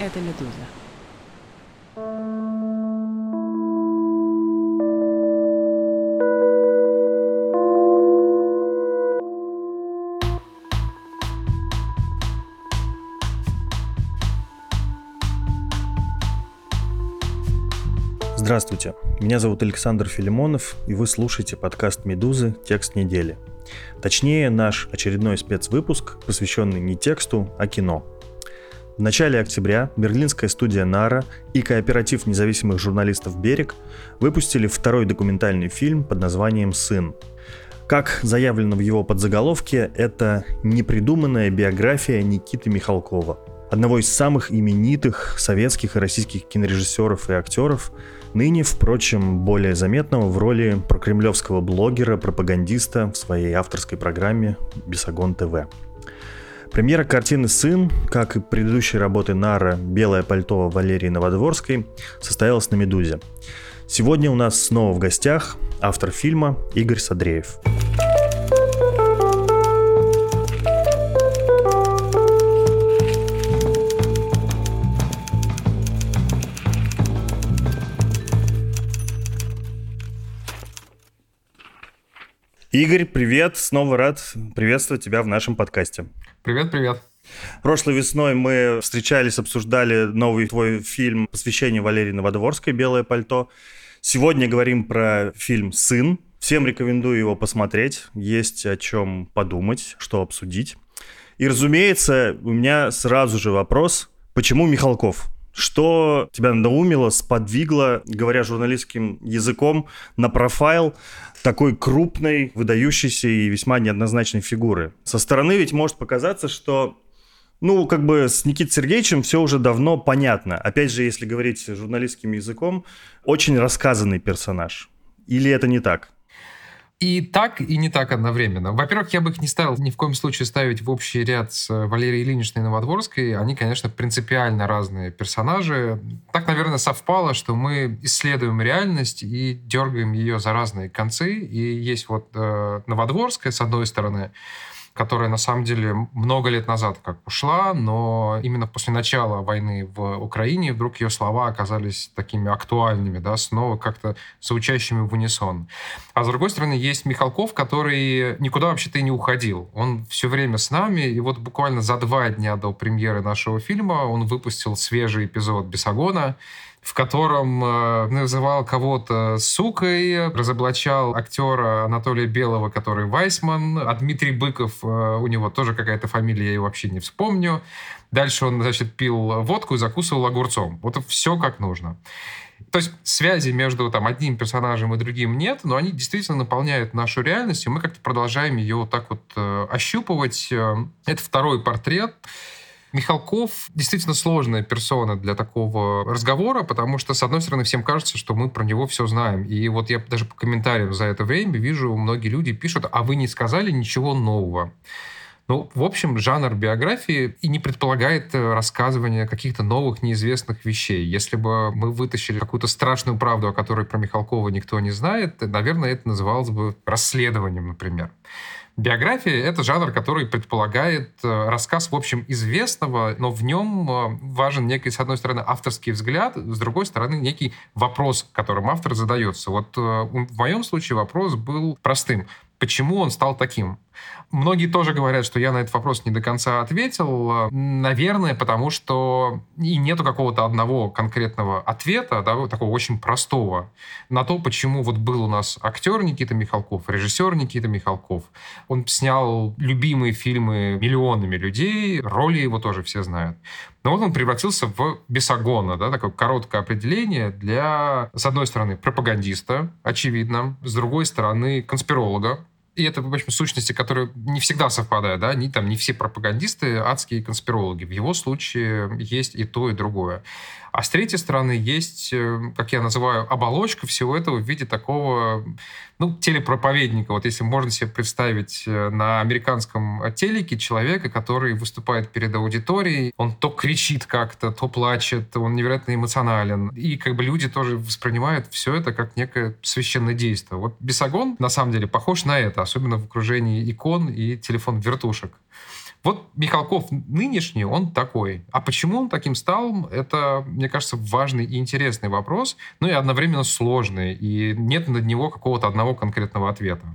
это «Медуза». Здравствуйте, меня зовут Александр Филимонов, и вы слушаете подкаст «Медузы. Текст недели». Точнее, наш очередной спецвыпуск, посвященный не тексту, а кино. В начале октября берлинская студия «Нара» и кооператив независимых журналистов «Берег» выпустили второй документальный фильм под названием «Сын». Как заявлено в его подзаголовке, это непридуманная биография Никиты Михалкова, одного из самых именитых советских и российских кинорежиссеров и актеров – ныне, впрочем, более заметного в роли прокремлевского блогера, пропагандиста в своей авторской программе «Бесогон ТВ». Премьера картины «Сын», как и предыдущие работы Нара «Белое пальто» Валерии Новодворской, состоялась на «Медузе». Сегодня у нас снова в гостях автор фильма Игорь Садреев. Игорь, привет, снова рад приветствовать тебя в нашем подкасте. Привет, привет. Прошлой весной мы встречались, обсуждали новый твой фильм «Посвящение Валерии Новодворской. Белое пальто». Сегодня говорим про фильм «Сын». Всем рекомендую его посмотреть. Есть о чем подумать, что обсудить. И, разумеется, у меня сразу же вопрос, почему Михалков? Что тебя надоумило, сподвигло, говоря журналистским языком, на профайл такой крупной, выдающейся и весьма неоднозначной фигуры? Со стороны ведь может показаться, что ну, как бы с Никитой Сергеевичем все уже давно понятно. Опять же, если говорить журналистским языком, очень рассказанный персонаж. Или это не так? И так, и не так одновременно. Во-первых, я бы их не ставил ни в коем случае ставить в общий ряд с Валерией Ильиничной Новодворской. Они, конечно, принципиально разные персонажи. Так, наверное, совпало, что мы исследуем реальность и дергаем ее за разные концы. И есть вот э, Новодворская, с одной стороны, которая на самом деле много лет назад как ушла, но именно после начала войны в Украине вдруг ее слова оказались такими актуальными, да, снова как-то звучащими в унисон. А с другой стороны, есть Михалков, который никуда вообще-то и не уходил. Он все время с нами, и вот буквально за два дня до премьеры нашего фильма он выпустил свежий эпизод «Бесогона», в котором э, называл кого-то сукой, разоблачал актера Анатолия Белого, который Вайсман, а Дмитрий Быков, э, у него тоже какая-то фамилия, я ее вообще не вспомню. Дальше он, значит, пил водку и закусывал огурцом. Вот все как нужно. То есть связи между там, одним персонажем и другим нет, но они действительно наполняют нашу реальность, и мы как-то продолжаем ее вот так вот э, ощупывать. Э, это второй портрет. Михалков действительно сложная персона для такого разговора, потому что, с одной стороны, всем кажется, что мы про него все знаем. И вот я даже по комментариям за это время вижу, многие люди пишут, а вы не сказали ничего нового. Ну, в общем, жанр биографии и не предполагает э, рассказывания каких-то новых, неизвестных вещей. Если бы мы вытащили какую-то страшную правду, о которой про Михалкова никто не знает, наверное, это называлось бы расследованием, например. Биография — это жанр, который предполагает э, рассказ, в общем, известного, но в нем э, важен некий, с одной стороны, авторский взгляд, с другой стороны, некий вопрос, которым автор задается. Вот э, в моем случае вопрос был простым. Почему он стал таким? Многие тоже говорят, что я на этот вопрос не до конца ответил. Наверное, потому что и нету какого-то одного конкретного ответа, да, такого очень простого, на то, почему вот был у нас актер Никита Михалков, режиссер Никита Михалков. Он снял любимые фильмы миллионами людей, роли его тоже все знают. Но вот он превратился в бесогона, да, такое короткое определение для, с одной стороны, пропагандиста, очевидно, с другой стороны, конспиролога, и это, в общем, сущности, которые не всегда совпадают, да, они там не все пропагандисты, адские конспирологи. В его случае есть и то, и другое. А с третьей стороны есть, э, как я называю, оболочка всего этого в виде такого, ну, телепроповедника. Вот если можно себе представить э, на американском телеке человека, который выступает перед аудиторией, он то кричит как-то, то плачет, он невероятно эмоционален. И как бы люди тоже воспринимают все это как некое священное действие. Вот Бесогон, на самом деле, похож на это, особенно в окружении икон и телефон-вертушек. Вот Михалков нынешний, он такой. А почему он таким стал, это, мне кажется, важный и интересный вопрос, ну и одновременно сложный, и нет на него какого-то одного конкретного ответа.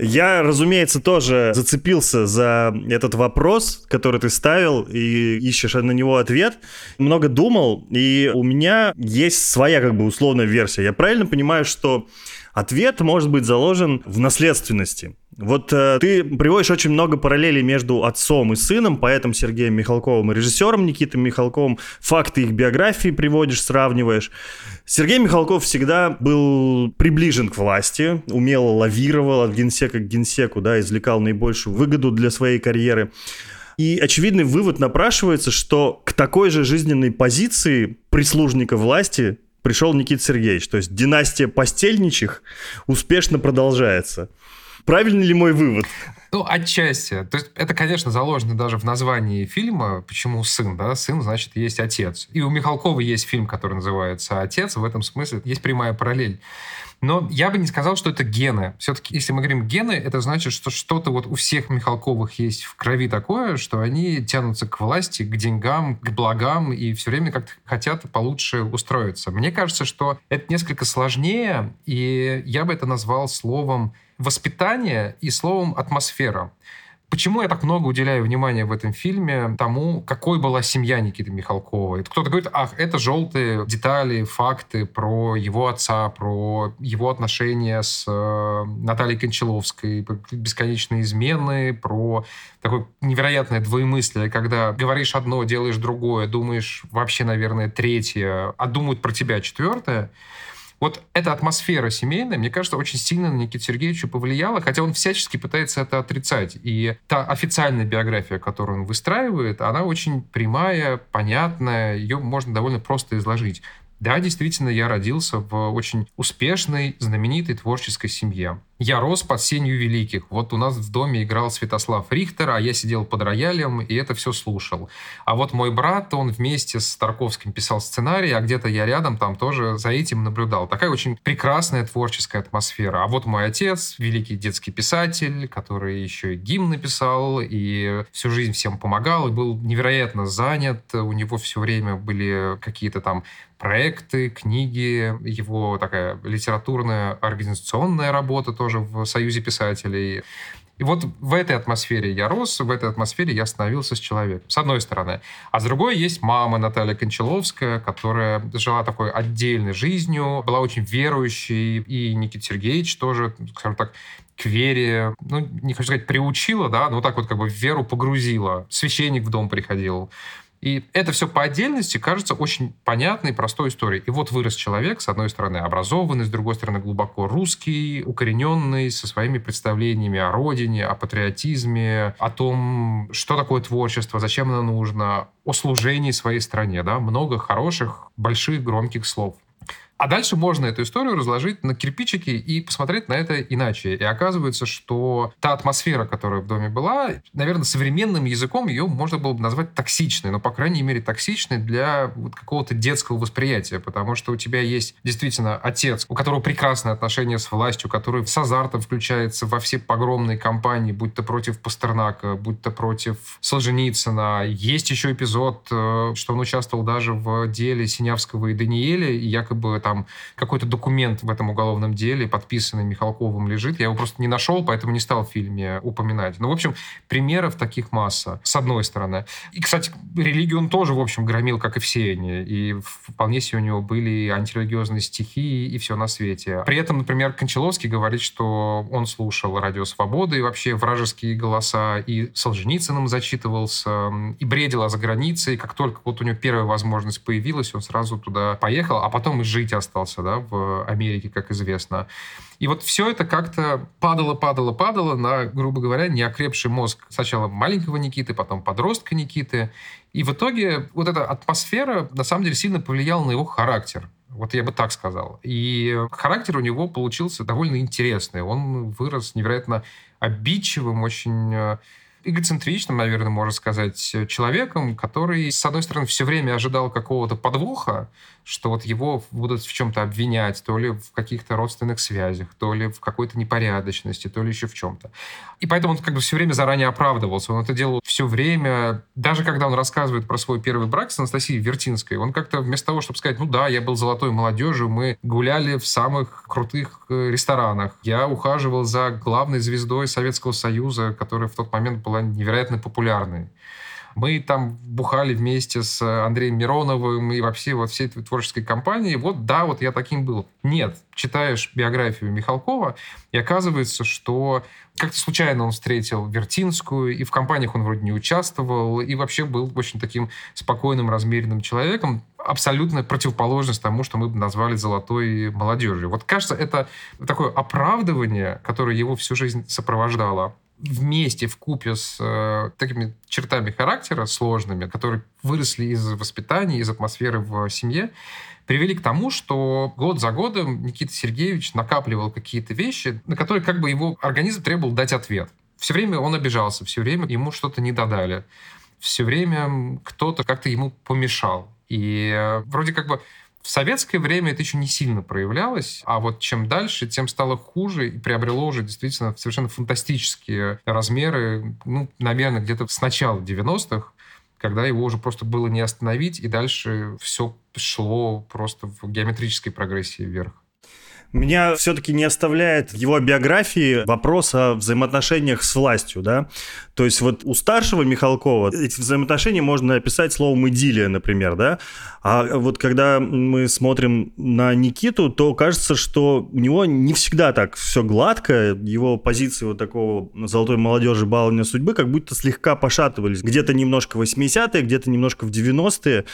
Я, разумеется, тоже зацепился за этот вопрос, который ты ставил, и ищешь на него ответ. Много думал, и у меня есть своя как бы условная версия. Я правильно понимаю, что ответ может быть заложен в наследственности. Вот э, ты приводишь очень много параллелей между отцом и сыном, поэтом Сергеем Михалковым и режиссером Никитой Михалковым. Факты их биографии приводишь, сравниваешь. Сергей Михалков всегда был приближен к власти, умело лавировал от генсека к генсеку, да, извлекал наибольшую выгоду для своей карьеры. И очевидный вывод напрашивается, что к такой же жизненной позиции прислужника власти пришел Никита Сергеевич. То есть династия постельничих успешно продолжается. Правильный ли мой вывод? Ну, отчасти. То есть это, конечно, заложено даже в названии фильма. Почему сын, да? Сын, значит, есть отец. И у Михалкова есть фильм, который называется «Отец». В этом смысле есть прямая параллель. Но я бы не сказал, что это гены. Все-таки, если мы говорим гены, это значит, что что-то вот у всех Михалковых есть в крови такое, что они тянутся к власти, к деньгам, к благам и все время как-то хотят получше устроиться. Мне кажется, что это несколько сложнее, и я бы это назвал словом воспитание и словом атмосфера. Почему я так много уделяю внимания в этом фильме тому, какой была семья Никиты Михалкова? Кто-то говорит, ах, это желтые детали, факты про его отца, про его отношения с э, Натальей Кончаловской, бесконечные измены, про такое невероятное двоемыслие, когда говоришь одно, делаешь другое, думаешь вообще, наверное, третье, а думают про тебя четвертое. Вот эта атмосфера семейная, мне кажется, очень сильно на Никиту Сергеевича повлияла, хотя он всячески пытается это отрицать. И та официальная биография, которую он выстраивает, она очень прямая, понятная, ее можно довольно просто изложить. Да, действительно, я родился в очень успешной, знаменитой творческой семье. Я рос под сенью великих. Вот у нас в доме играл Святослав Рихтер, а я сидел под роялем и это все слушал. А вот мой брат, он вместе с Тарковским писал сценарий, а где-то я рядом там тоже за этим наблюдал. Такая очень прекрасная творческая атмосфера. А вот мой отец, великий детский писатель, который еще и гимн написал, и всю жизнь всем помогал, и был невероятно занят. У него все время были какие-то там проекты, книги, его такая литературная организационная работа тоже в Союзе писателей. И вот в этой атмосфере я рос, в этой атмосфере я становился с человеком, с одной стороны. А с другой есть мама Наталья Кончаловская, которая жила такой отдельной жизнью, была очень верующей, и Никита Сергеевич тоже, скажем так, к вере, ну, не хочу сказать, приучила, да, но вот так вот как бы в веру погрузила. Священник в дом приходил. И это все по отдельности кажется очень понятной, простой историей. И вот вырос человек, с одной стороны, образованный, с другой стороны, глубоко русский, укорененный, со своими представлениями о родине, о патриотизме, о том, что такое творчество, зачем оно нужно, о служении своей стране. Да? Много хороших, больших, громких слов. А дальше можно эту историю разложить на кирпичики и посмотреть на это иначе. И оказывается, что та атмосфера, которая в доме была, наверное, современным языком ее можно было бы назвать токсичной, но, по крайней мере, токсичной для вот какого-то детского восприятия, потому что у тебя есть действительно отец, у которого прекрасные отношения с властью, который с азартом включается во все погромные кампании, будь то против Пастернака, будь то против Солженицына. Есть еще эпизод, э, что он участвовал даже в деле Синявского и Даниэля, и якобы там какой-то документ в этом уголовном деле, подписанный Михалковым, лежит. Я его просто не нашел, поэтому не стал в фильме упоминать. Ну, в общем, примеров таких масса, с одной стороны. И, кстати, религию он тоже, в общем, громил, как и все они. И вполне себе у него были антирелигиозные стихи и все на свете. При этом, например, Кончаловский говорит, что он слушал «Радио Свободы» и вообще вражеские голоса, и Солженицыным зачитывался, и бредил о загранице, и как только вот у него первая возможность появилась, он сразу туда поехал, а потом и жить остался, да, в Америке, как известно. И вот все это как-то падало, падало, падало на, грубо говоря, неокрепший мозг сначала маленького Никиты, потом подростка Никиты. И в итоге вот эта атмосфера на самом деле сильно повлияла на его характер. Вот я бы так сказал. И характер у него получился довольно интересный. Он вырос невероятно обидчивым, очень э, эгоцентричным, наверное, можно сказать, человеком, который, с одной стороны, все время ожидал какого-то подвоха, что вот его будут в чем-то обвинять, то ли в каких-то родственных связях, то ли в какой-то непорядочности, то ли еще в чем-то. И поэтому он как бы все время заранее оправдывался. Он это делал все время. Даже когда он рассказывает про свой первый брак с Анастасией Вертинской, он как-то вместо того, чтобы сказать, ну да, я был золотой молодежью, мы гуляли в самых крутых э, ресторанах, я ухаживал за главной звездой Советского Союза, которая в тот момент была невероятно популярной. Мы там бухали вместе с Андреем Мироновым и вообще вот всей этой творческой компании. Вот да, вот я таким был. Нет, читаешь биографию Михалкова, и оказывается, что как-то случайно он встретил Вертинскую, и в компаниях он вроде не участвовал, и вообще был очень таким спокойным, размеренным человеком, абсолютно противоположность тому, что мы бы назвали золотой молодежью. Вот кажется, это такое оправдывание, которое его всю жизнь сопровождало вместе, в купе с э, такими чертами характера сложными, которые выросли из воспитания, из атмосферы в семье, привели к тому, что год за годом Никита Сергеевич накапливал какие-то вещи, на которые как бы его организм требовал дать ответ. Все время он обижался, все время ему что-то не додали, все время кто-то как-то ему помешал. И э, вроде как бы в советское время это еще не сильно проявлялось, а вот чем дальше, тем стало хуже и приобрело уже действительно совершенно фантастические размеры, ну, наверное, где-то с начала 90-х, когда его уже просто было не остановить, и дальше все шло просто в геометрической прогрессии вверх. Меня все-таки не оставляет его биографии вопрос о взаимоотношениях с властью, да. То есть вот у старшего Михалкова эти взаимоотношения можно описать словом «идиллия», например, да. А вот когда мы смотрим на Никиту, то кажется, что у него не всегда так все гладко, его позиции вот такого золотой молодежи баловня судьбы как будто слегка пошатывались. Где-то немножко в 80-е, где-то немножко в 90-е.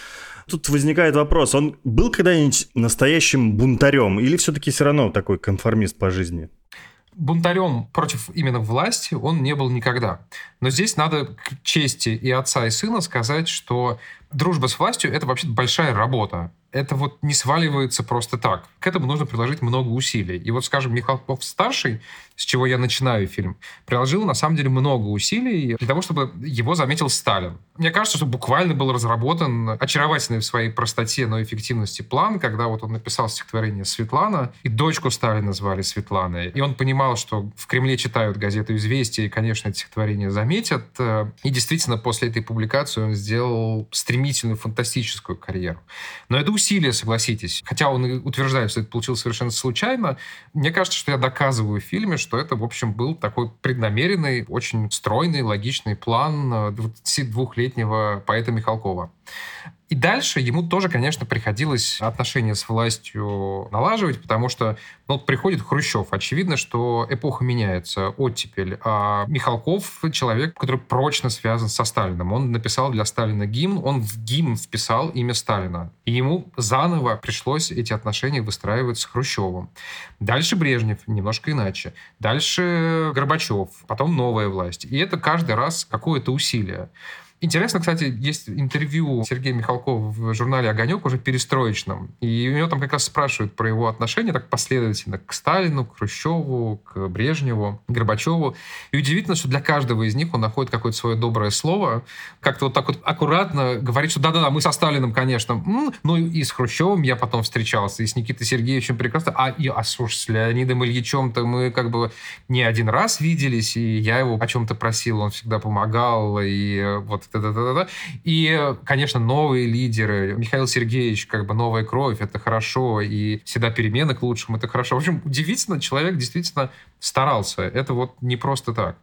Тут возникает вопрос, он был когда-нибудь настоящим бунтарем или все-таки все равно такой конформист по жизни? Бунтарем против именно власти он не был никогда. Но здесь надо к чести и отца, и сына сказать, что дружба с властью — это вообще большая работа это вот не сваливается просто так. К этому нужно приложить много усилий. И вот, скажем, Михалков-старший, с чего я начинаю фильм, приложил, на самом деле, много усилий для того, чтобы его заметил Сталин. Мне кажется, что буквально был разработан очаровательный в своей простоте, но эффективности план, когда вот он написал стихотворение «Светлана», и дочку Сталина звали Светланой. И он понимал, что в Кремле читают газету «Известия», и, конечно, это стихотворение заметят. И действительно, после этой публикации он сделал стремительную, фантастическую карьеру. Но это усилие, согласитесь. Хотя он утверждает, что это получилось совершенно случайно. Мне кажется, что я доказываю в фильме, что это, в общем, был такой преднамеренный, очень стройный, логичный план 22-летнего поэта Михалкова. И дальше ему тоже, конечно, приходилось отношения с властью налаживать, потому что ну, приходит Хрущев. Очевидно, что эпоха меняется, оттепель. А Михалков — человек, который прочно связан со Сталином. Он написал для Сталина гимн, он в гимн вписал имя Сталина. И ему заново пришлось эти отношения выстраивать с Хрущевым. Дальше Брежнев, немножко иначе. Дальше Горбачев, потом новая власть. И это каждый раз какое-то усилие. Интересно, кстати, есть интервью Сергея Михалкова в журнале «Огонек» уже перестроечном. И у него там как раз спрашивают про его отношения так последовательно к Сталину, к Хрущеву, к Брежневу, Горбачеву. И удивительно, что для каждого из них он находит какое-то свое доброе слово, как-то вот так вот аккуратно говорит, что да-да-да, мы со Сталином, конечно. Ну и с Хрущевым я потом встречался, и с Никитой Сергеевичем прекрасно. А, и, а слушай, с Леонидом Ильичем-то мы как бы не один раз виделись, и я его о чем-то просил, он всегда помогал, и вот да-да-да-да. И, конечно, новые лидеры. Михаил Сергеевич, как бы новая кровь, это хорошо, и всегда перемены к лучшему, это хорошо. В общем, удивительно, человек действительно старался. Это вот не просто так.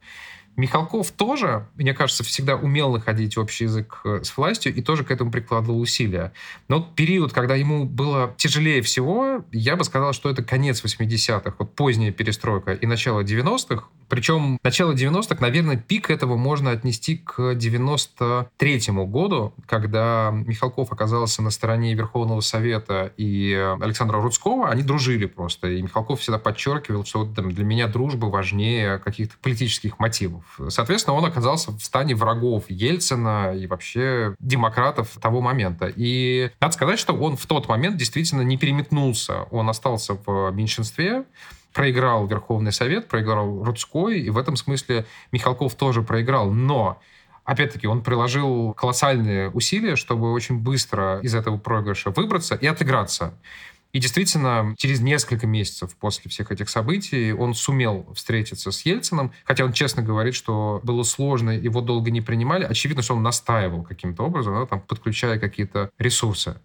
Михалков тоже, мне кажется, всегда умел находить общий язык э, с властью и тоже к этому прикладывал усилия. Но период, когда ему было тяжелее всего, я бы сказал, что это конец 80-х, вот поздняя перестройка и начало 90-х. Причем начало 90-х, наверное, пик этого можно отнести к 93-му году, когда Михалков оказался на стороне Верховного Совета и Александра Рудского. Они дружили просто. И Михалков всегда подчеркивал, что для меня дружба важнее каких-то политических мотивов. Соответственно, он оказался в стане врагов Ельцина и вообще демократов того момента. И надо сказать, что он в тот момент действительно не переметнулся. Он остался в меньшинстве, проиграл Верховный Совет, проиграл Рудской, и в этом смысле Михалков тоже проиграл. Но Опять-таки, он приложил колоссальные усилия, чтобы очень быстро из этого проигрыша выбраться и отыграться. И действительно, через несколько месяцев после всех этих событий он сумел встретиться с Ельцином, хотя он честно говорит, что было сложно, его долго не принимали. Очевидно, что он настаивал каким-то образом, да, там, подключая какие-то ресурсы.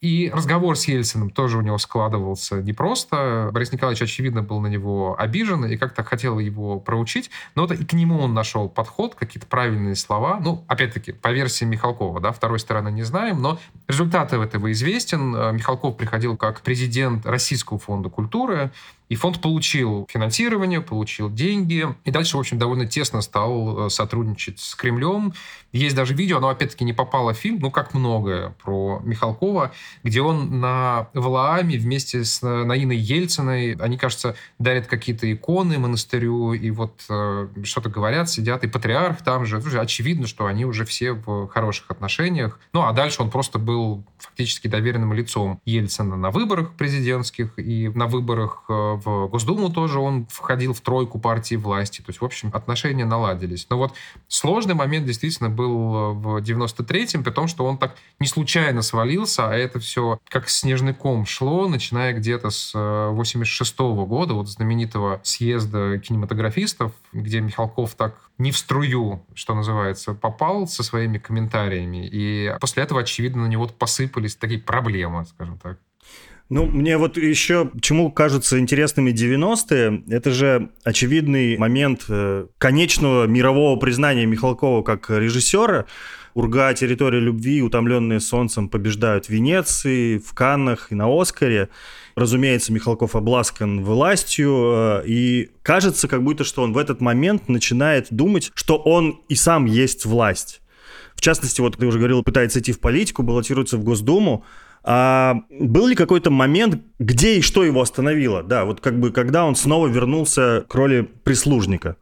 И разговор с Ельциным тоже у него складывался непросто. Борис Николаевич, очевидно, был на него обижен и как-то хотел его проучить. Но вот и к нему он нашел подход, какие-то правильные слова. Ну, опять-таки, по версии Михалкова, да, второй стороны не знаем, но результат этого известен. Михалков приходил как президент Российского фонда культуры, и фонд получил финансирование, получил деньги, и дальше, в общем, довольно тесно стал э, сотрудничать с Кремлем. Есть даже видео, оно опять-таки не попало в фильм, ну, как многое про Михалкова, где он на Валааме вместе с Наиной Ельциной, они, кажется, дарят какие-то иконы монастырю, и вот э, что-то говорят, сидят, и патриарх там же. Слушай, очевидно, что они уже все в хороших отношениях. Ну, а дальше он просто был фактически доверенным лицом Ельцина на выборах президентских и на выборах э, в Госдуму тоже он входил в тройку партии власти. То есть, в общем, отношения наладились. Но вот сложный момент действительно был в 93-м, при том, что он так не случайно свалился, а это все как снежный ком шло, начиная где-то с 86 э, -го года, вот знаменитого съезда кинематографистов, где Михалков так не в струю, что называется, попал со своими комментариями. И после этого, очевидно, на него посыпались такие проблемы, скажем так. Ну, мне вот еще чему кажутся интересными 90-е, это же очевидный момент э, конечного мирового признания Михалкова как режиссера. Урга, территория любви, утомленные солнцем побеждают в Венеции, в Каннах и на Оскаре. Разумеется, Михалков обласкан властью, э, и кажется, как будто, что он в этот момент начинает думать, что он и сам есть власть. В частности, вот ты уже говорил, пытается идти в политику, баллотируется в Госдуму, а был ли какой-то момент, где и что его остановило? Да, вот как бы когда он снова вернулся к роли прислужника?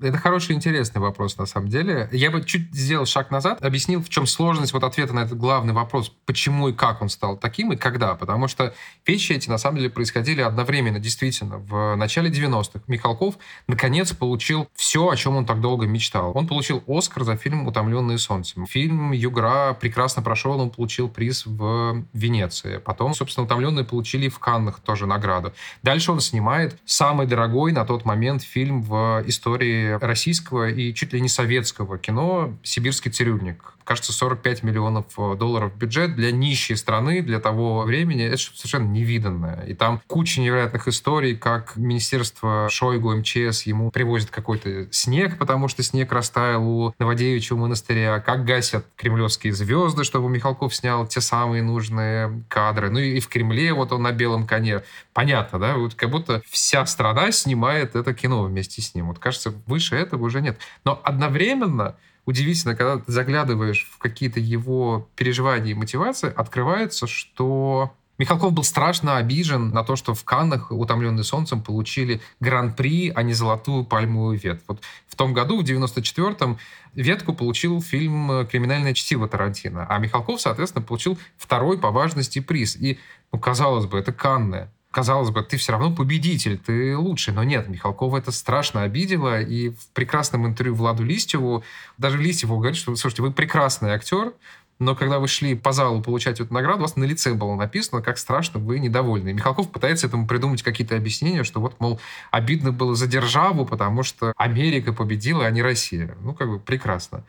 Это хороший, интересный вопрос, на самом деле. Я бы чуть сделал шаг назад, объяснил, в чем сложность вот ответа на этот главный вопрос, почему и как он стал таким, и когда. Потому что вещи эти, на самом деле, происходили одновременно, действительно. В начале 90-х Михалков, наконец, получил все, о чем он так долго мечтал. Он получил Оскар за фильм «Утомленные солнцем». Фильм «Югра» прекрасно прошел, он получил приз в Венеции. Потом, собственно, «Утомленные» получили в Каннах тоже награду. Дальше он снимает самый дорогой на тот момент фильм в истории российского и чуть ли не советского кино «Сибирский цирюльник». Кажется, 45 миллионов э, долларов бюджет для нищей страны, для того времени. Это совершенно невиданное. И там куча невероятных историй, как Министерство Шойгу, МЧС ему привозит какой-то снег, потому что снег растаял у Новодевичьего монастыря, как гасят кремлевские звезды, чтобы Михалков снял те самые нужные кадры. Ну и в Кремле вот он на белом коне. Понятно, да? Вот как будто вся страна снимает это кино вместе с ним. Вот кажется, выше этого уже нет. Но одновременно удивительно, когда ты заглядываешь в какие-то его переживания и мотивации, открывается, что Михалков был страшно обижен на то, что в Каннах «Утомленный солнцем» получили гран-при, а не золотую пальмовую ветвь. Вот в том году, в 94-м, ветку получил фильм «Криминальное чтиво» Тарантино, а Михалков, соответственно, получил второй по важности приз. И, ну, казалось бы, это Канны казалось бы, ты все равно победитель, ты лучший. Но нет, Михалкова это страшно обидело. И в прекрасном интервью Владу Листьеву, даже Листьеву говорит, что, слушайте, вы прекрасный актер, но когда вы шли по залу получать эту награду, у вас на лице было написано, как страшно вы недовольны. И Михалков пытается этому придумать какие-то объяснения, что вот, мол, обидно было за державу, потому что Америка победила, а не Россия. Ну, как бы прекрасно.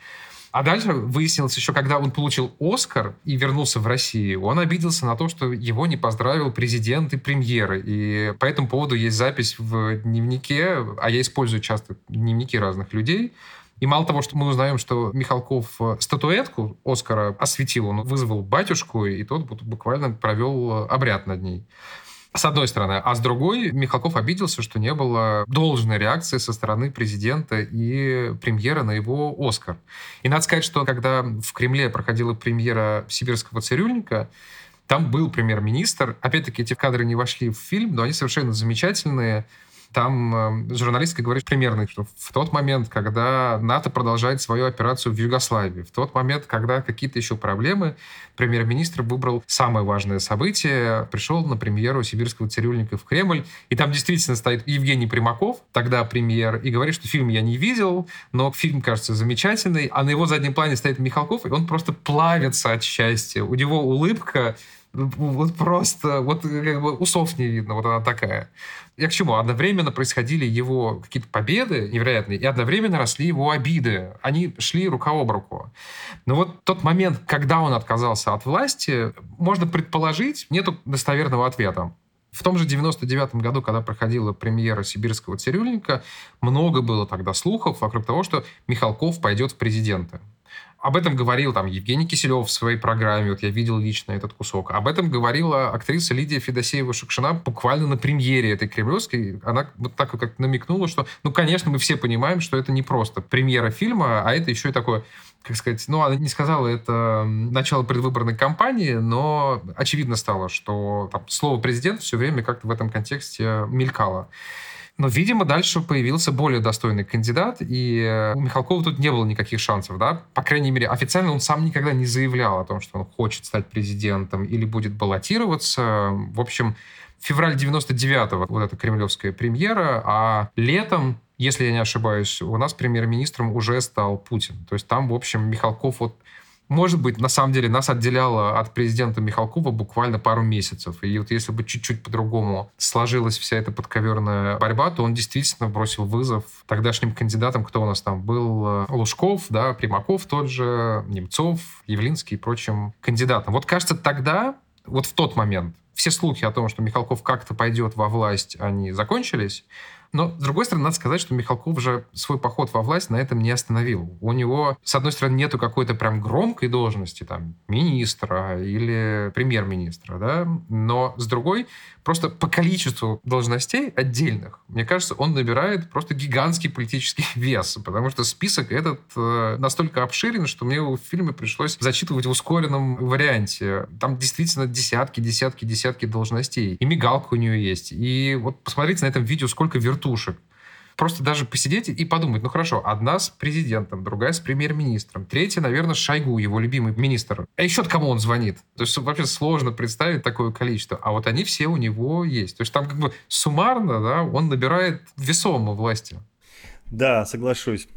А дальше выяснилось еще, когда он получил Оскар и вернулся в Россию, он обиделся на то, что его не поздравил президент и премьеры. И по этому поводу есть запись в дневнике, а я использую часто дневники разных людей, и мало того, что мы узнаем, что Михалков э, статуэтку Оскара осветил, он вызвал батюшку, и тот буквально провел обряд над ней. С одной стороны. А с другой, Михалков обиделся, что не было должной реакции со стороны президента и премьера на его «Оскар». И надо сказать, что когда в Кремле проходила премьера «Сибирского цирюльника», там был премьер-министр. Опять-таки, эти кадры не вошли в фильм, но они совершенно замечательные Там э, журналистка говорит примерно, что в тот момент, когда НАТО продолжает свою операцию в Югославии, в тот момент, когда какие-то еще проблемы, премьер-министр выбрал самое важное событие, пришел на премьеру «Сибирского цирюльника» в Кремль, и там действительно стоит Евгений Примаков, тогда премьер, и говорит, что фильм я не видел, но фильм кажется замечательный, а на его заднем плане стоит Михалков, и он просто плавится от счастья. У него улыбка вот просто, вот как бы усов не видно, вот она такая. Я к чему? Одновременно происходили его какие-то победы невероятные, и одновременно росли его обиды. Они шли рука об руку. Но вот тот момент, когда он отказался от власти, можно предположить, нету достоверного ответа. В том же 99 году, когда проходила премьера «Сибирского цирюльника», много было тогда слухов вокруг того, что Михалков пойдет в президенты. Об этом говорил там Евгений Киселев в своей программе, вот я видел лично этот кусок. Об этом говорила актриса Лидия Федосеева-Шукшина буквально на премьере этой кремлевской. Она вот так вот как намекнула, что, ну, конечно, мы все понимаем, что это не просто премьера фильма, а это еще и такое как сказать, ну, она не сказала, это начало предвыборной кампании, но очевидно стало, что там, слово президент все время как-то в этом контексте мелькало. Но, видимо, дальше появился более достойный кандидат, и э, у Михалкова тут не было никаких шансов, да? По крайней мере, официально он сам никогда не заявлял о том, что он хочет стать президентом или будет баллотироваться. В общем, февраль 99-го вот эта кремлевская премьера, а летом если я не ошибаюсь, у нас премьер-министром уже стал Путин. То есть там, в общем, Михалков вот может быть, на самом деле нас отделяло от президента Михалкова буквально пару месяцев. И вот если бы чуть-чуть по-другому сложилась вся эта подковерная борьба, то он действительно бросил вызов тогдашним кандидатам, кто у нас там был, э, Лужков, да, Примаков тот же, Немцов, Явлинский и прочим кандидатам. Вот кажется, тогда, вот в тот момент, все слухи о том, что Михалков как-то пойдет во власть, они закончились. Но, с другой стороны, надо сказать, что Михалков же свой поход во власть на этом не остановил. У него, с одной стороны, нету какой-то прям громкой должности, там, министра или премьер-министра, да, но, с другой, просто по количеству должностей отдельных, мне кажется, он набирает просто гигантский политический вес, потому что список этот э, настолько обширен, что мне его в фильме пришлось зачитывать в ускоренном варианте. Там действительно десятки, десятки, десятки должностей. И мигалка у нее есть. И вот посмотрите на этом видео, сколько вертушек. Просто даже посидеть и подумать, ну хорошо, одна с президентом, другая с премьер-министром, третья, наверное, Шойгу, его любимый министр. А еще от кому он звонит? То есть вообще сложно представить такое количество. А вот они все у него есть. То есть там как бы суммарно, да, он набирает весомо власти. Да, соглашусь.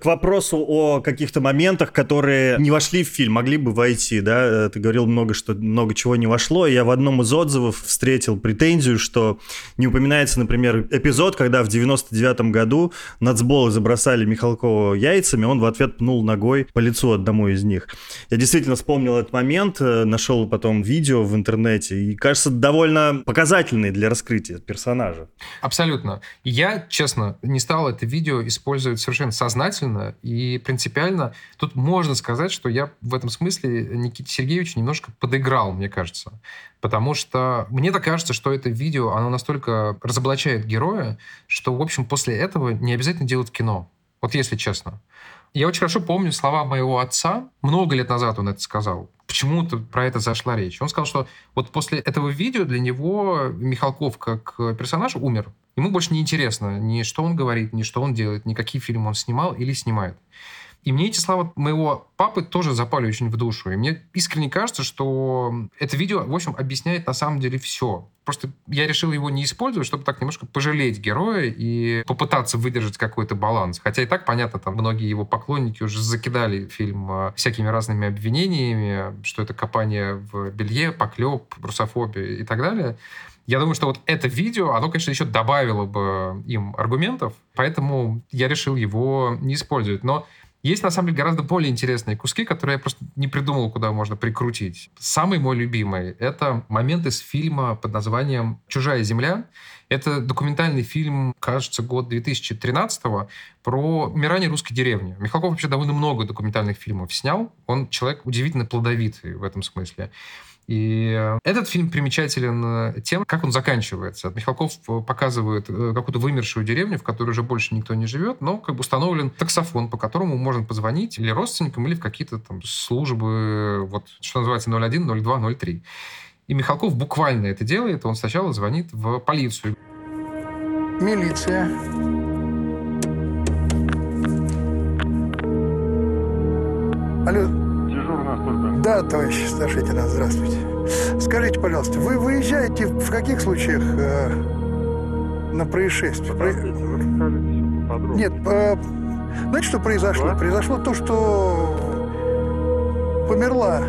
К вопросу о каких-то моментах, которые не вошли в фильм, могли бы войти, да, ты говорил много, что много чего не вошло, я в одном из отзывов встретил претензию, что не упоминается, например, эпизод, когда в 99-м году нацболы забросали Михалкова яйцами, он в ответ пнул ногой по лицу одному из них. Я действительно вспомнил этот момент, э, нашел потом видео в интернете, и кажется, довольно показательный для раскрытия персонажа. Абсолютно. Я, честно, не стал это видео использовать совершенно сознательно, сознательно и принципиально. Тут можно сказать, что я в этом смысле Никите Сергеевичу немножко подыграл, мне кажется. Потому что мне так кажется, что это видео, оно настолько разоблачает героя, что, в общем, после этого не обязательно делать кино. Вот если честно. Я очень хорошо помню слова моего отца. Много лет назад он это сказал. Почему-то про это зашла речь. Он сказал, что вот после этого видео для него Михалков как персонаж умер. Ему больше не интересно ни что он говорит, ни что он делает, ни какие фильмы он снимал или снимает. И мне эти слова моего папы тоже запали очень в душу. И мне искренне кажется, что это видео, в общем, объясняет на самом деле все. Просто я решил его не использовать, чтобы так немножко пожалеть героя и попытаться выдержать какой-то баланс. Хотя и так понятно, там многие его поклонники уже закидали фильм э, всякими разными обвинениями, что это копание в белье, поклеп, русофобия и так далее. Я думаю, что вот это видео, оно, конечно, еще добавило бы им аргументов, поэтому я решил его не использовать. Но есть, на самом деле, гораздо более интересные куски, которые я просто не придумал, куда можно прикрутить. Самый мой любимый — это момент из фильма под названием «Чужая земля». Это документальный фильм, кажется, год 2013 про умирание русской деревни. Михалков вообще довольно много документальных фильмов снял. Он человек удивительно плодовитый в этом смысле. И этот фильм примечателен тем, как он заканчивается. Михалков показывает э, какую-то вымершую деревню, в которой уже больше никто не живет, но как бы установлен таксофон, по которому можно позвонить или родственникам, или в какие-то там службы, вот что называется 01, 02, 03. И Михалков буквально это делает. Он сначала звонит в полицию. Милиция. Алло. Да, товарищ старший лейтенант, здравствуйте. Скажите, пожалуйста, вы выезжаете в каких случаях э, на происшествие? Про-. Нет, э, знаете, что произошло? Да? Произошло то, что померла.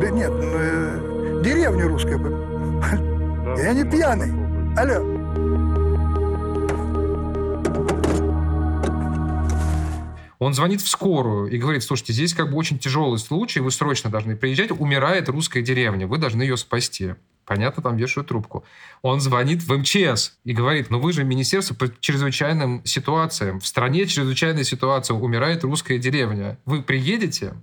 Да нет, э, деревня русская. Да, я не ну, пьяный. Алло. Он звонит в скорую и говорит, слушайте, здесь как бы очень тяжелый случай, вы срочно должны приезжать, умирает русская деревня, вы должны ее спасти. Понятно, там вешают трубку. Он звонит в МЧС и говорит, ну вы же Министерство по чрезвычайным ситуациям. В стране чрезвычайная ситуация, умирает русская деревня. Вы приедете?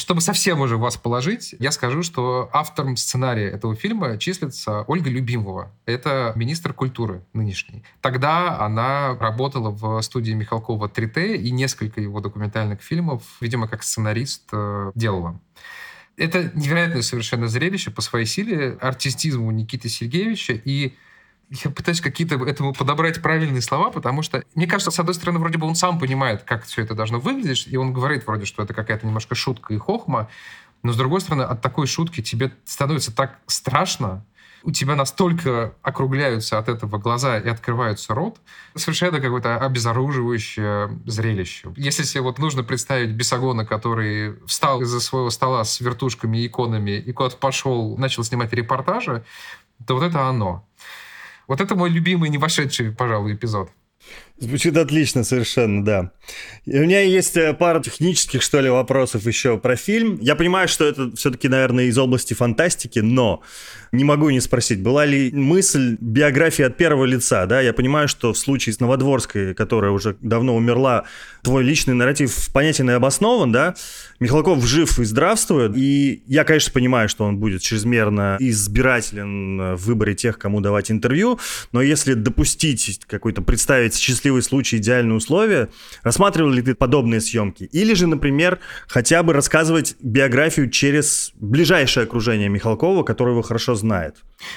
Чтобы совсем уже вас положить, я скажу, что автором сценария этого фильма числится Ольга Любимова. Это министр культуры нынешний. Тогда она работала в студии Михалкова 3Т и несколько его документальных фильмов, видимо, как сценарист э, делала. Это невероятное совершенно зрелище по своей силе, артистизму Никиты Сергеевича и я пытаюсь какие-то этому подобрать правильные слова, потому что, мне кажется, с одной стороны, вроде бы он сам понимает, как все это должно выглядеть, и он говорит вроде, что это какая-то немножко шутка и хохма, но, с другой стороны, от такой шутки тебе становится так страшно, у тебя настолько округляются от этого глаза и открывается рот, совершенно какое-то обезоруживающее зрелище. Если себе вот нужно представить Бесогона, который встал из-за своего стола с вертушками и иконами и куда-то пошел, начал снимать репортажи, то вот это оно. Вот это мой любимый, не вошедший, пожалуй, эпизод. Звучит отлично совершенно, да. И у меня есть э, пара технических, что ли, вопросов еще про фильм. Я понимаю, что это все-таки, наверное, из области фантастики, но не могу не спросить, была ли мысль биографии от первого лица, да? Я понимаю, что в случае с Новодворской, которая уже давно умерла, твой личный нарратив понятен и обоснован, да? Михалков жив и здравствует, и я, конечно, понимаю, что он будет чрезмерно избирателен в выборе тех, кому давать интервью, но если допустить какой-то, представить счастливый случай, идеальные условия, рассматривал ли ты подобные съемки? Или же, например, хотя бы рассказывать биографию через ближайшее окружение Михалкова, которое его хорошо знает?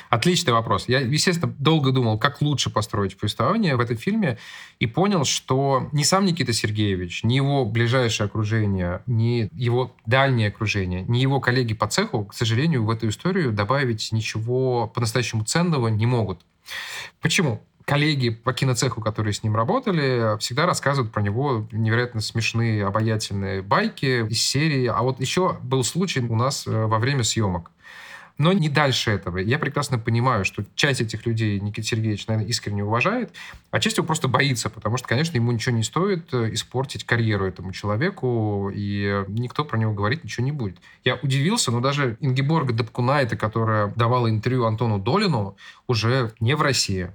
Отличный вопрос. Я, естественно, долго думал, как лучше построить повествование в этом фильме, и понял, что ни сам Никита Сергеевич, ни его ближайшее окружение, ни его дальнее окружение, ни его коллеги по цеху, к сожалению, в эту историю добавить ничего по-настоящему ценного не могут. Почему? Коллеги по киноцеху, которые с ним работали, всегда рассказывают про него невероятно смешные, обаятельные байки из серии. А вот еще был случай у нас э, во время съемок. Но не дальше этого. Я прекрасно понимаю, что часть этих людей Никита Сергеевич, наверное, искренне уважает, а часть его просто боится, потому что, конечно, ему ничего не стоит э, испортить карьеру этому человеку, и никто про него говорить ничего не будет. Я удивился, но даже Ингеборга Депкунайте, которая давала интервью Антону Долину, уже не в России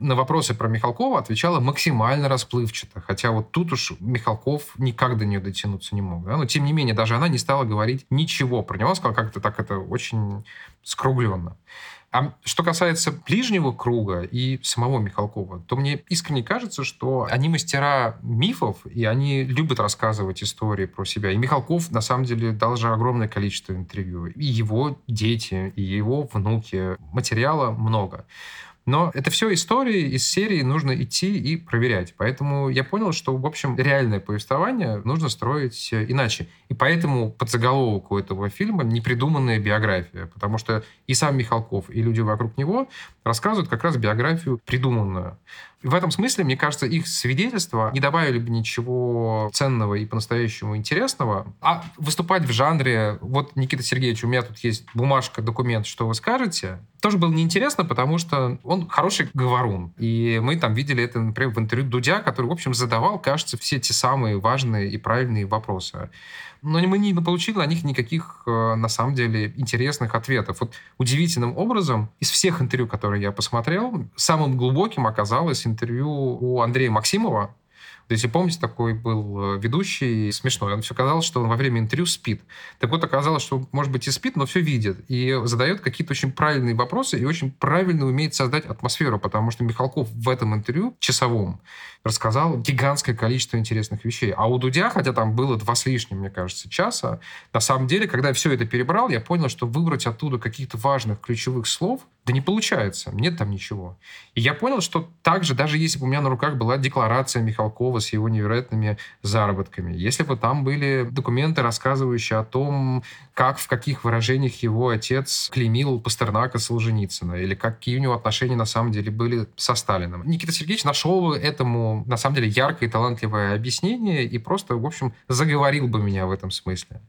на вопросы про Михалкова отвечала максимально расплывчато. Хотя вот тут уж Михалков никак до нее дотянуться не мог. Да? Но тем не менее, даже она не стала говорить ничего про него. Сказала как-то так это очень скругленно. А что касается ближнего круга и самого Михалкова, то мне искренне кажется, что они мастера мифов, и они любят рассказывать истории про себя. И Михалков, на самом деле, дал же огромное количество интервью. И его дети, и его внуки. Материала много. Но это все истории из серии нужно идти и проверять. Поэтому я понял, что, в общем, реальное повествование нужно строить э, иначе. И поэтому подзаголовок у этого фильма непридуманная биография. Потому что и сам Михалков, и люди вокруг него рассказывают как раз биографию придуманную. И в этом смысле, мне кажется, их свидетельства не добавили бы ничего ценного и по-настоящему интересного. А выступать в жанре, вот, Никита Сергеевич, у меня тут есть бумажка, документ, что вы скажете, тоже было неинтересно, потому что он хороший говорун. И мы там видели это, например, в интервью Дудя, который, в общем, задавал, кажется, все те самые важные и правильные вопросы но мы не получили на них никаких, э, на самом деле, интересных ответов. Вот удивительным образом из всех интервью, которые я посмотрел, самым глубоким оказалось интервью у Андрея Максимова, если помните, такой был э, ведущий смешной. Он все казалось, что он во время интервью спит. Так вот, оказалось, что, может быть, и спит, но все видит. И задает какие-то очень правильные вопросы и очень правильно умеет создать атмосферу, потому что Михалков в этом интервью часовом рассказал гигантское количество интересных вещей. А у Дудя, хотя там было два с лишним, мне кажется, часа, на самом деле, когда я все это перебрал, я понял, что выбрать оттуда каких-то важных ключевых слов Да не получается, нет там ничего. И я понял, что также, даже если бы у меня на руках была декларация Михалкова с его невероятными заработками, если бы там были документы, рассказывающие о том, как, в каких выражениях его отец клеймил Пастернака Солженицына, или какие у него отношения на самом деле были со Сталином. Никита Сергеевич нашел бы этому, на самом деле, яркое и талантливое объяснение и просто, в общем, заговорил бы меня в этом смысле.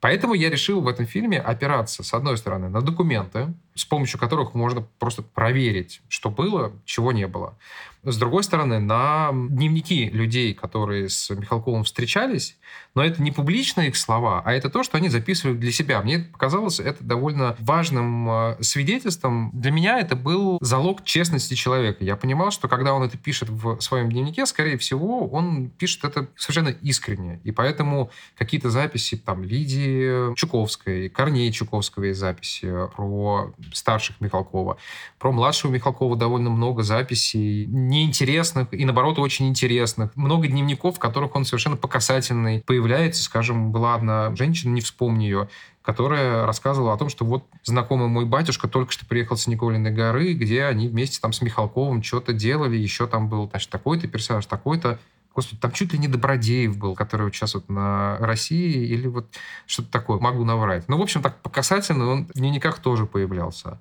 Поэтому я решил в этом фильме опираться, с одной стороны, на документы, с помощью которых можно просто проверить, что было, чего не было. С другой стороны, на дневники людей, которые с Михалковым встречались, но это не публичные их слова, а это то, что они записывали для себя. Мне показалось это довольно важным э, свидетельством. Для меня это был залог честности человека. Я понимал, что когда он это пишет в своем дневнике, скорее всего, он пишет это совершенно искренне. И поэтому какие-то записи там Лидии Чуковской, Корней Чуковского есть записи про старших Михалкова, про младшего Михалкова довольно много записей неинтересных и, наоборот, очень интересных. Много дневников, в которых он совершенно показательный появляется. Скажем, была одна женщина, не вспомню ее, которая рассказывала о том, что вот знакомый мой батюшка только что приехал с Николиной горы, где они вместе там с Михалковым что-то делали, еще там был, значит, такой-то персонаж, такой-то. Господи, там чуть ли не Добродеев был, который вот сейчас вот на России, или вот что-то такое, могу наврать. Ну, в общем, так по касательно он в дневниках тоже появлялся.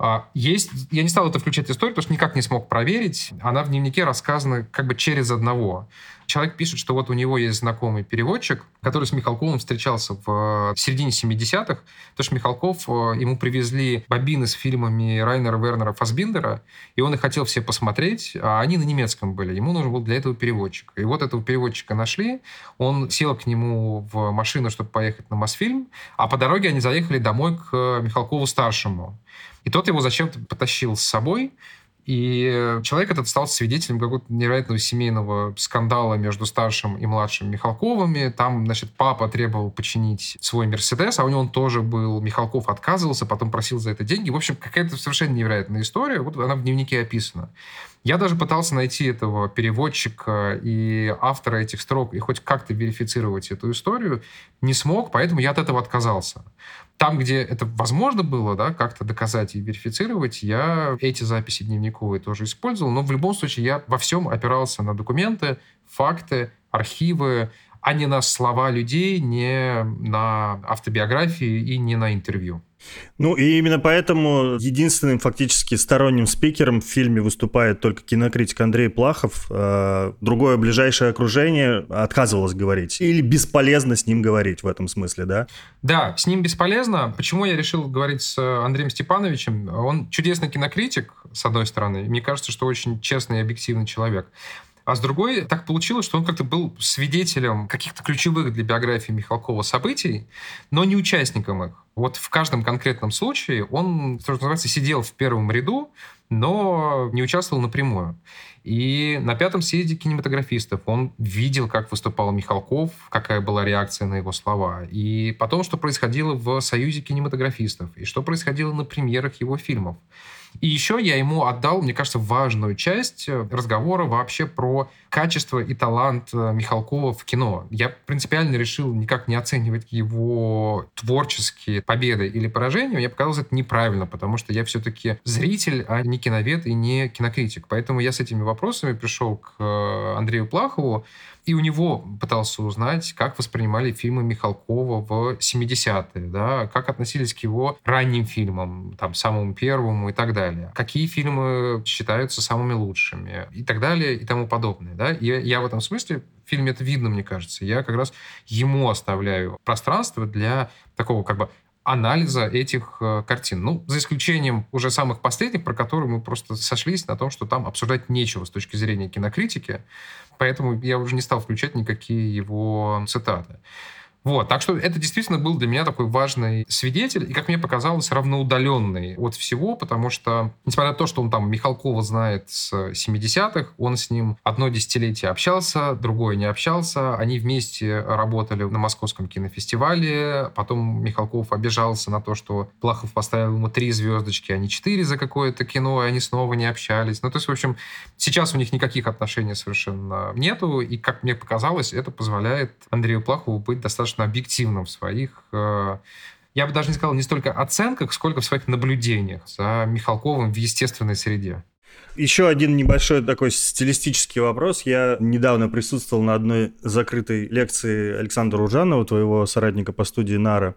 А, есть, я не стал это включать историю, потому что никак не смог проверить. Она в дневнике рассказана как бы через одного. Человек пишет, что вот у него есть знакомый переводчик, который с Михалковым встречался в середине 70-х, потому что Михалков, э, ему привезли бобины с фильмами Райнера Вернера Фасбиндера, и он их хотел все посмотреть, а они на немецком были. Ему нужен был для этого переводчик. И вот этого переводчика нашли, он сел к нему в машину, чтобы поехать на Мосфильм, а по дороге они заехали домой к Михалкову-старшему. И тот его зачем-то потащил с собой, и человек этот стал свидетелем какого-то невероятного семейного скандала между старшим и младшим Михалковыми. Там, значит, папа требовал починить свой Мерседес, а у него он тоже был. Михалков отказывался, потом просил за это деньги. В общем, какая-то совершенно невероятная история. Вот она в дневнике описана. Я даже пытался найти этого переводчика и автора этих строк и хоть как-то верифицировать эту историю. Не смог, поэтому я от этого отказался. Там, где это возможно было, да, как-то доказать и верифицировать, я эти записи дневниковые тоже использовал. Но в любом случае я во всем опирался на документы, факты, архивы, а не на слова людей, не на автобиографии и не на интервью. Ну и именно поэтому единственным фактически сторонним спикером в фильме выступает только кинокритик Андрей Плахов. Э, другое ближайшее окружение отказывалось говорить. Или бесполезно с ним говорить в этом смысле, да? Да, с ним бесполезно. Почему я решил говорить с Андреем Степановичем? Он чудесный кинокритик, с одной стороны. Мне кажется, что очень честный и объективный человек. А с другой, так получилось, что он как-то был свидетелем каких-то ключевых для биографии Михалкова событий, но не участником их. Вот в каждом конкретном случае он, что называется, сидел в первом ряду, но не участвовал напрямую. И на пятом съезде кинематографистов он видел, как выступал Михалков, какая была реакция на его слова. И потом, что происходило в Союзе кинематографистов, и что происходило на премьерах его фильмов. И еще я ему отдал, мне кажется, важную часть э, разговора вообще про качество и талант э, Михалкова в кино. Я принципиально решил никак не оценивать его творческие победы или поражения. Мне показалось это неправильно, потому что я все-таки зритель, а не киновед и не кинокритик. Поэтому я с этими вопросами пришел к э, Андрею Плахову, и у него пытался узнать, как воспринимали фильмы Михалкова в 70-е, да, как относились к его ранним фильмам, там, самому первому и так далее. Какие фильмы считаются самыми лучшими и так далее и тому подобное, да. И я в этом смысле в фильме это видно, мне кажется. Я как раз ему оставляю пространство для такого как бы анализа этих э, картин. Ну, за исключением уже самых последних, про которые мы просто сошлись на том, что там обсуждать нечего с точки зрения кинокритики. Поэтому я уже не стал включать никакие его цитаты. Вот, так что это действительно был для меня такой важный свидетель, и, как мне показалось, равноудаленный от всего, потому что, несмотря на то, что он там Михалкова знает с 70-х, он с ним одно десятилетие общался, другое не общался, они вместе работали на Московском кинофестивале, потом Михалков обижался на то, что Плахов поставил ему три звездочки, а не четыре за какое-то кино, и они снова не общались. Ну, то есть, в общем, сейчас у них никаких отношений совершенно нету, и, как мне показалось, это позволяет Андрею Плахову быть достаточно достаточно объективным в своих э, я бы даже не сказал не столько оценках, сколько в своих наблюдениях за Михалковым в естественной среде. Еще один небольшой такой стилистический вопрос. Я недавно присутствовал на одной закрытой лекции Александра Ужанова, твоего соратника по студии Нара.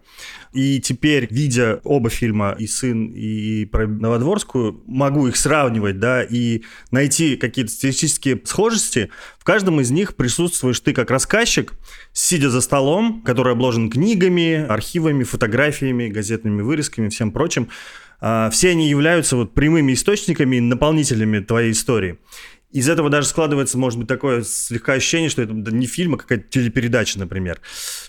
И теперь, видя оба фильма, и «Сын», и про Новодворскую, могу их сравнивать, да, и найти какие-то стилистические схожести. В каждом из них присутствуешь ты как рассказчик, сидя за столом, который обложен книгами, архивами, фотографиями, газетными вырезками, всем прочим. А, все они являются вот прямыми источниками, наполнителями твоей истории. Из этого даже складывается, может быть, такое слегка ощущение, что это не фильм, а какая-то телепередача, например.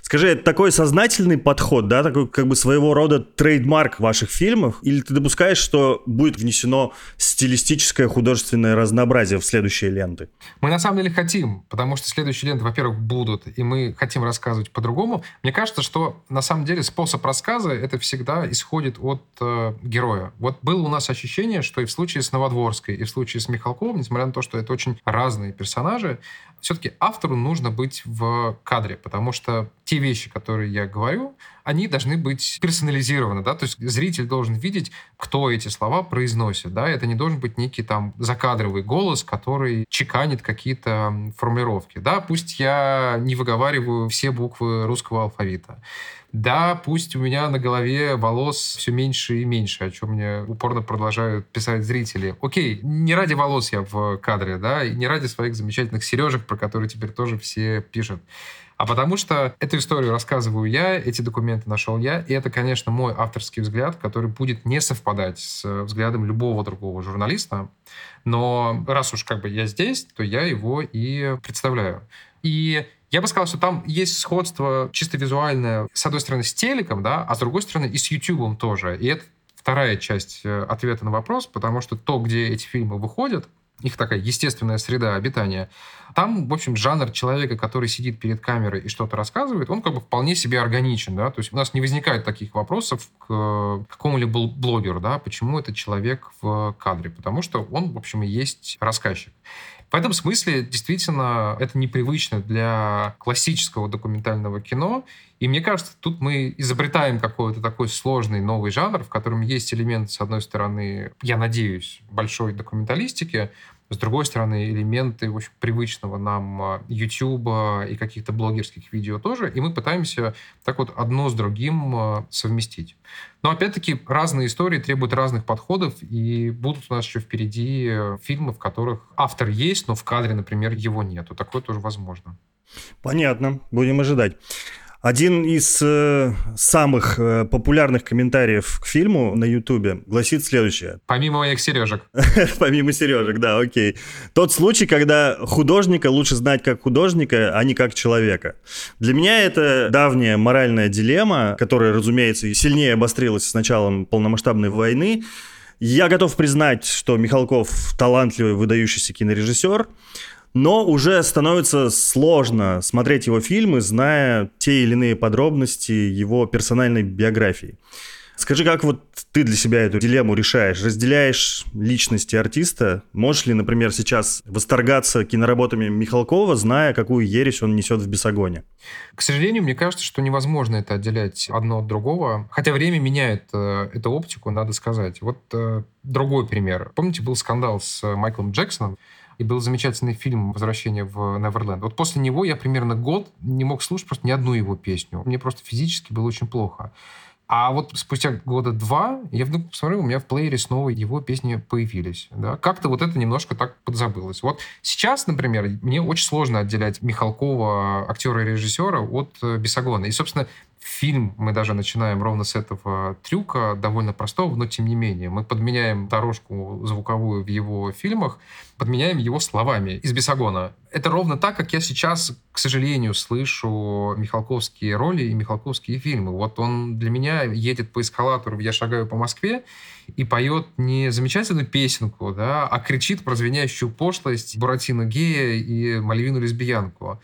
Скажи, это такой сознательный подход, да, такой как бы своего рода трейдмарк ваших фильмов? Или ты допускаешь, что будет внесено стилистическое художественное разнообразие в следующие ленты? Мы на самом деле хотим, потому что следующие ленты, во-первых, будут, и мы хотим рассказывать по-другому. Мне кажется, что на самом деле способ рассказа это всегда исходит от э, героя. Вот было у нас ощущение, что и в случае с Новодворской, и в случае с Михалковым, несмотря на то, что что это очень разные персонажи, все-таки автору нужно быть в кадре, потому что те вещи, которые я говорю, они должны быть персонализированы, да, то есть зритель должен видеть, кто эти слова произносит, да, это не должен быть некий там закадровый голос, который чеканит какие-то формулировки, да, пусть я не выговариваю все буквы русского алфавита, да, пусть у меня на голове волос все меньше и меньше, о чем мне упорно продолжают писать зрители. Окей, не ради волос я в кадре, да, и не ради своих замечательных сережек, про которые теперь тоже все пишут. А потому что эту историю рассказываю я, эти документы нашел я, и это, конечно, мой авторский взгляд, который будет не совпадать с взглядом любого другого журналиста. Но раз уж как бы я здесь, то я его и представляю. И я бы сказал, что там есть сходство чисто визуальное, с одной стороны, с телеком, да, а с другой стороны и с YouTube тоже. И это вторая часть э, ответа на вопрос, потому что то, где эти фильмы выходят, их такая естественная среда обитания. Там, в общем, жанр человека, который сидит перед камерой и что-то рассказывает, он как бы вполне себе органичен, да, то есть у нас не возникает таких вопросов к какому-либо блогеру, да, почему этот человек в кадре, потому что он, в общем, и есть рассказчик. В этом смысле действительно это непривычно для классического документального кино. И мне кажется, тут мы изобретаем какой-то такой сложный новый жанр, в котором есть элемент, с одной стороны, я надеюсь, большой документалистики, с другой стороны, элементы общем, привычного нам YouTube а, и каких-то блогерских видео тоже, и мы пытаемся так вот одно с другим а, совместить. Но опять-таки разные истории требуют разных подходов, и будут у нас еще впереди э, фильмы, в которых автор есть, но в кадре, например, его нету. Такое тоже возможно. Понятно, будем ожидать. Один из э, самых э, популярных комментариев к фильму на Ютубе гласит следующее. Помимо моих сережек. Помимо сережек, да, окей. Тот случай, когда художника лучше знать как художника, а не как человека. Для меня это давняя моральная дилемма, которая, разумеется, сильнее обострилась с началом полномасштабной войны. Я готов признать, что Михалков талантливый, выдающийся кинорежиссер, но уже становится сложно смотреть его фильмы, зная те или иные подробности его персональной биографии. Скажи, как вот ты для себя эту дилемму решаешь? Разделяешь личности артиста? Можешь ли, например, сейчас восторгаться киноработами Михалкова, зная, какую ересь он несет в Бесогоне? К сожалению, мне кажется, что невозможно это отделять одно от другого. Хотя время меняет э, эту оптику, надо сказать. Вот э, другой пример. Помните, был скандал с Майклом Джексоном? И был замечательный фильм «Возвращение в Неверленд». Вот после него я примерно год не мог слушать просто ни одну его песню. Мне просто физически было очень плохо. А вот спустя года два я вдруг посмотрел, у меня в плеере снова его песни появились. Да? Как-то вот это немножко так подзабылось. Вот сейчас, например, мне очень сложно отделять Михалкова, актера и режиссера, от э, Бесогона. И, собственно, фильм мы даже начинаем ровно с этого трюка, довольно простого, но тем не менее. Мы подменяем дорожку звуковую в его фильмах, подменяем его словами из Бесогона. Это ровно так, как я сейчас, к сожалению, слышу Михалковские роли и Михалковские фильмы. Вот он для меня едет по эскалатору «Я шагаю по Москве», и поет не замечательную песенку, да, а кричит про звенящую пошлость Буратино гея и Мальвину лесбиянку.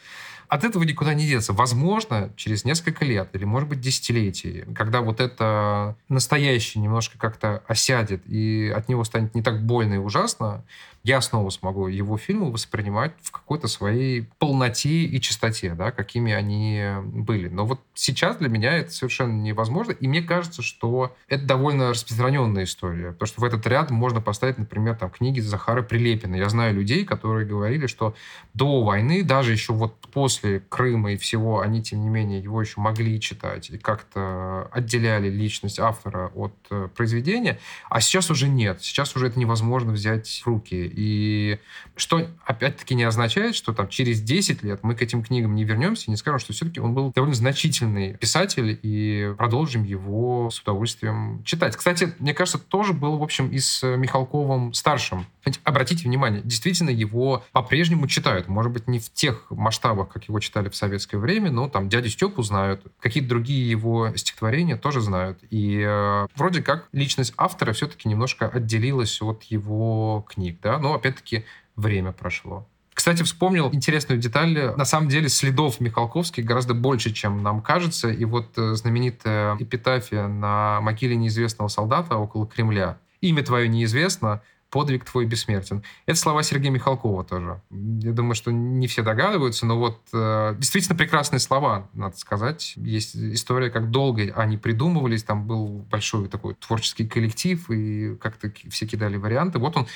От этого никуда не деться. Возможно, через несколько лет или, может быть, десятилетий, когда вот это настоящее немножко как-то осядет и от него станет не так больно и ужасно, я снова смогу его фильмы воспринимать в какой-то своей полноте и чистоте, да, какими они были. Но вот сейчас для меня это совершенно невозможно, и мне кажется, что это довольно распространенная история, потому что в этот ряд можно поставить, например, там, книги Захара Прилепина. Я знаю людей, которые говорили, что до войны, даже еще вот после Крыма и всего, они, тем не менее, его еще могли читать и как-то отделяли личность автора от э, произведения, а сейчас уже нет. Сейчас уже это невозможно взять в руки. И что, опять-таки, не означает, что там через 10 лет мы к этим книгам не вернемся и не скажем, что все-таки он был довольно значительный писатель, и продолжим его с удовольствием читать. Кстати, мне кажется, тоже был, в общем, и с Михалковым старшим. Обратите внимание, действительно его по-прежнему читают. Может быть, не в тех масштабах, как его читали в советское время, но там дядю Степу знают, какие-то другие его стихотворения тоже знают. И э, вроде как личность автора все-таки немножко отделилась от его книг, да, но опять-таки время прошло. Кстати, вспомнил интересную деталь. На самом деле следов Михалковских гораздо больше, чем нам кажется. И вот э, знаменитая эпитафия на могиле неизвестного солдата около Кремля. Имя твое неизвестно, подвиг твой бессмертен. Это слова Сергея Михалкова тоже. Я думаю, что не все догадываются, но вот э, действительно прекрасные слова, надо сказать. Есть история, как долго они придумывались, там был большой такой творческий коллектив, и как-то все кидали варианты. Вот он,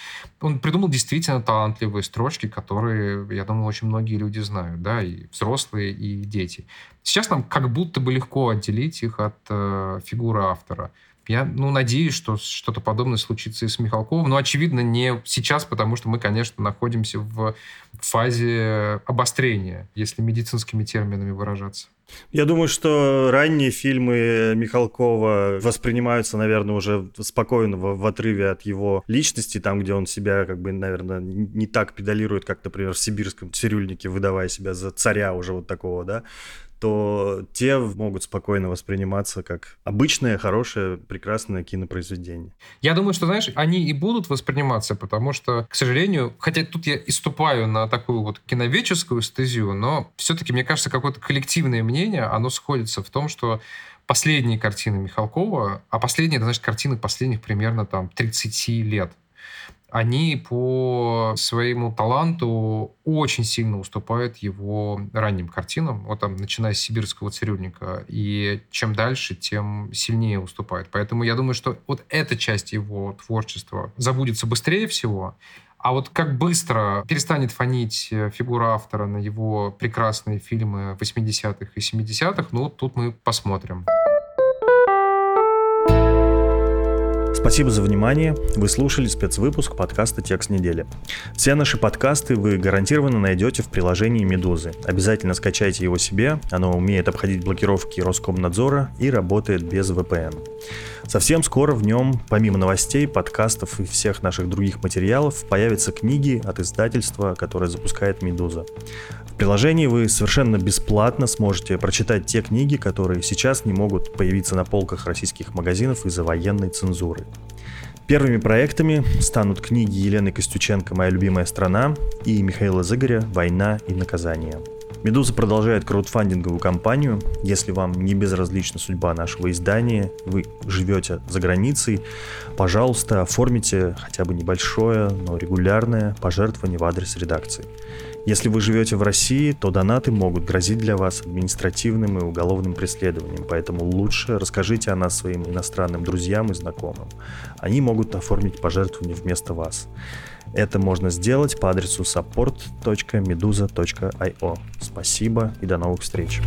он придумал действительно талантливые строчки, которые, я думаю, очень многие люди знают, да, и взрослые, и дети. Сейчас нам как будто бы легко отделить их от э, фигуры автора. Я, ну, надеюсь, что что-то подобное случится и с Михалковым. Но, очевидно, не сейчас, потому что мы, конечно, находимся в фазе обострения, если медицинскими терминами выражаться. Я думаю, что ранние фильмы Михалкова воспринимаются, наверное, уже спокойно в, в отрыве от его личности, там, где он себя, как бы, наверное, не так педалирует, как, например, в «Сибирском цирюльнике», выдавая себя за царя уже вот такого, да, то те могут спокойно восприниматься как обычное, хорошее, прекрасное кинопроизведение. Я думаю, что, знаешь, они и будут восприниматься, потому что, к сожалению, хотя тут я иступаю на такую вот киновеческую стезию, но все-таки, мне кажется, какое-то коллективное мнение, оно сходится в том, что последние картины Михалкова, а последние, это значит картины последних примерно там 30 лет, они по своему таланту очень сильно уступают его ранним картинам, вот там, начиная с «Сибирского цирюльника», и чем дальше, тем сильнее уступает. Поэтому я думаю, что вот эта часть его творчества забудется быстрее всего, а вот как быстро перестанет фонить фигура автора на его прекрасные фильмы 80-х и 70-х, ну, тут мы посмотрим. Спасибо за внимание. Вы слушали спецвыпуск подкаста «Текст недели». Все наши подкасты вы гарантированно найдете в приложении «Медузы». Обязательно скачайте его себе. Оно умеет обходить блокировки Роскомнадзора и работает без VPN. Совсем скоро в нем, помимо новостей, подкастов и всех наших других материалов, появятся книги от издательства, которое запускает «Медуза». В приложении вы совершенно бесплатно сможете прочитать те книги, которые сейчас не могут появиться на полках российских магазинов из-за военной цензуры. Первыми проектами станут книги Елены Костюченко «Моя любимая страна» и Михаила Зыгоря «Война и наказание». Медуза продолжает краудфандинговую кампанию. Если вам не безразлична судьба нашего издания, вы живете за границей, пожалуйста, оформите хотя бы небольшое, но регулярное пожертвование в адрес редакции. Если вы живете в России, то донаты могут грозить для вас административным и уголовным преследованием, поэтому лучше расскажите о нас своим иностранным друзьям и знакомым. Они могут оформить пожертвование вместо вас. Это можно сделать по адресу support.meduza.io. Спасибо и до новых встреч.